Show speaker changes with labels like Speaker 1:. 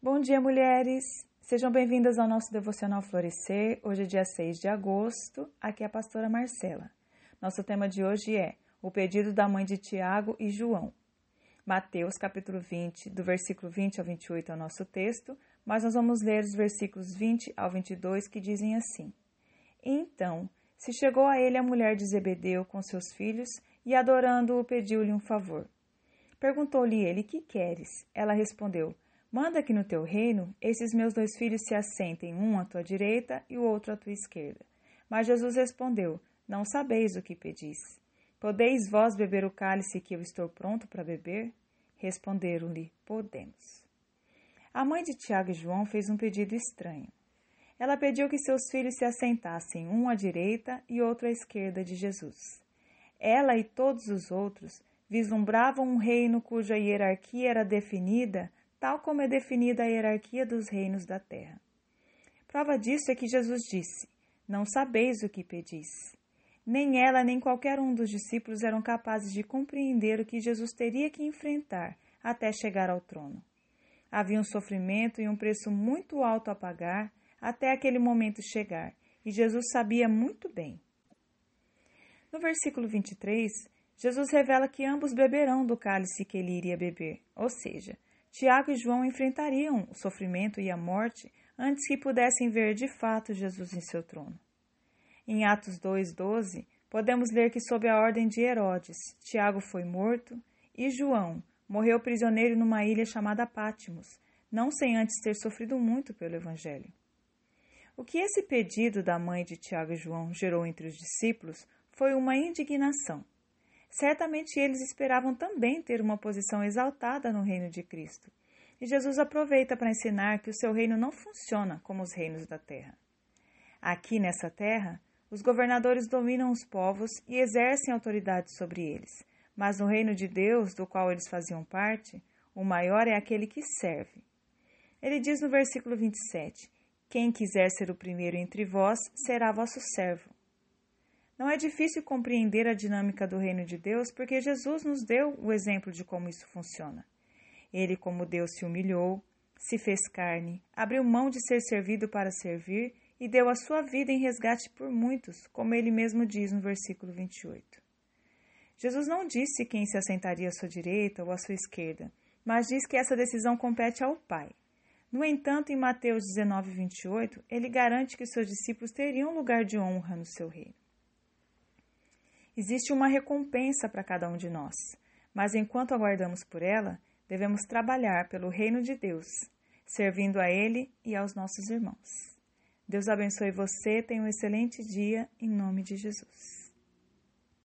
Speaker 1: Bom dia, mulheres! Sejam bem-vindas ao nosso devocional Florescer. Hoje é dia 6 de agosto. Aqui é a pastora Marcela. Nosso tema de hoje é o pedido da mãe de Tiago e João. Mateus, capítulo 20, do versículo 20 ao 28 é o nosso texto, mas nós vamos ler os versículos 20 ao 22 que dizem assim: Então, se chegou a ele a mulher de Zebedeu com seus filhos e, adorando-o, pediu-lhe um favor. Perguntou-lhe ele: Que queres? Ela respondeu: Manda que no teu reino esses meus dois filhos se assentem, um à tua direita e o outro à tua esquerda. Mas Jesus respondeu: Não sabeis o que pedis. Podeis vós beber o cálice que eu estou pronto para beber? Responderam-lhe: Podemos. A mãe de Tiago e João fez um pedido estranho. Ela pediu que seus filhos se assentassem, um à direita e outro à esquerda de Jesus. Ela e todos os outros vislumbravam um reino cuja hierarquia era definida tal como é definida a hierarquia dos reinos da terra. Prova disso é que Jesus disse: Não sabeis o que pedis. Nem ela, nem qualquer um dos discípulos eram capazes de compreender o que Jesus teria que enfrentar até chegar ao trono. Havia um sofrimento e um preço muito alto a pagar até aquele momento chegar, e Jesus sabia muito bem. No versículo 23, Jesus revela que ambos beberão do cálice que ele iria beber, ou seja, Tiago e João enfrentariam o sofrimento e a morte antes que pudessem ver de fato Jesus em seu trono. Em Atos 2,12, podemos ler que, sob a ordem de Herodes, Tiago foi morto e João morreu prisioneiro numa ilha chamada Pátimos, não sem antes ter sofrido muito pelo Evangelho. O que esse pedido da mãe de Tiago e João gerou entre os discípulos foi uma indignação Certamente eles esperavam também ter uma posição exaltada no reino de Cristo. E Jesus aproveita para ensinar que o seu reino não funciona como os reinos da terra. Aqui nessa terra, os governadores dominam os povos e exercem autoridade sobre eles. Mas no reino de Deus, do qual eles faziam parte, o maior é aquele que serve. Ele diz no versículo 27: Quem quiser ser o primeiro entre vós será vosso servo. Não é difícil compreender a dinâmica do reino de Deus porque Jesus nos deu o exemplo de como isso funciona. Ele, como Deus, se humilhou, se fez carne, abriu mão de ser servido para servir e deu a sua vida em resgate por muitos, como ele mesmo diz no versículo 28. Jesus não disse quem se assentaria à sua direita ou à sua esquerda, mas diz que essa decisão compete ao Pai. No entanto, em Mateus 19, 28, ele garante que seus discípulos teriam lugar de honra no seu reino. Existe uma recompensa para cada um de nós, mas enquanto aguardamos por ela, devemos trabalhar pelo reino de Deus, servindo a Ele e aos nossos irmãos. Deus abençoe você, tenha um excelente dia, em nome de Jesus.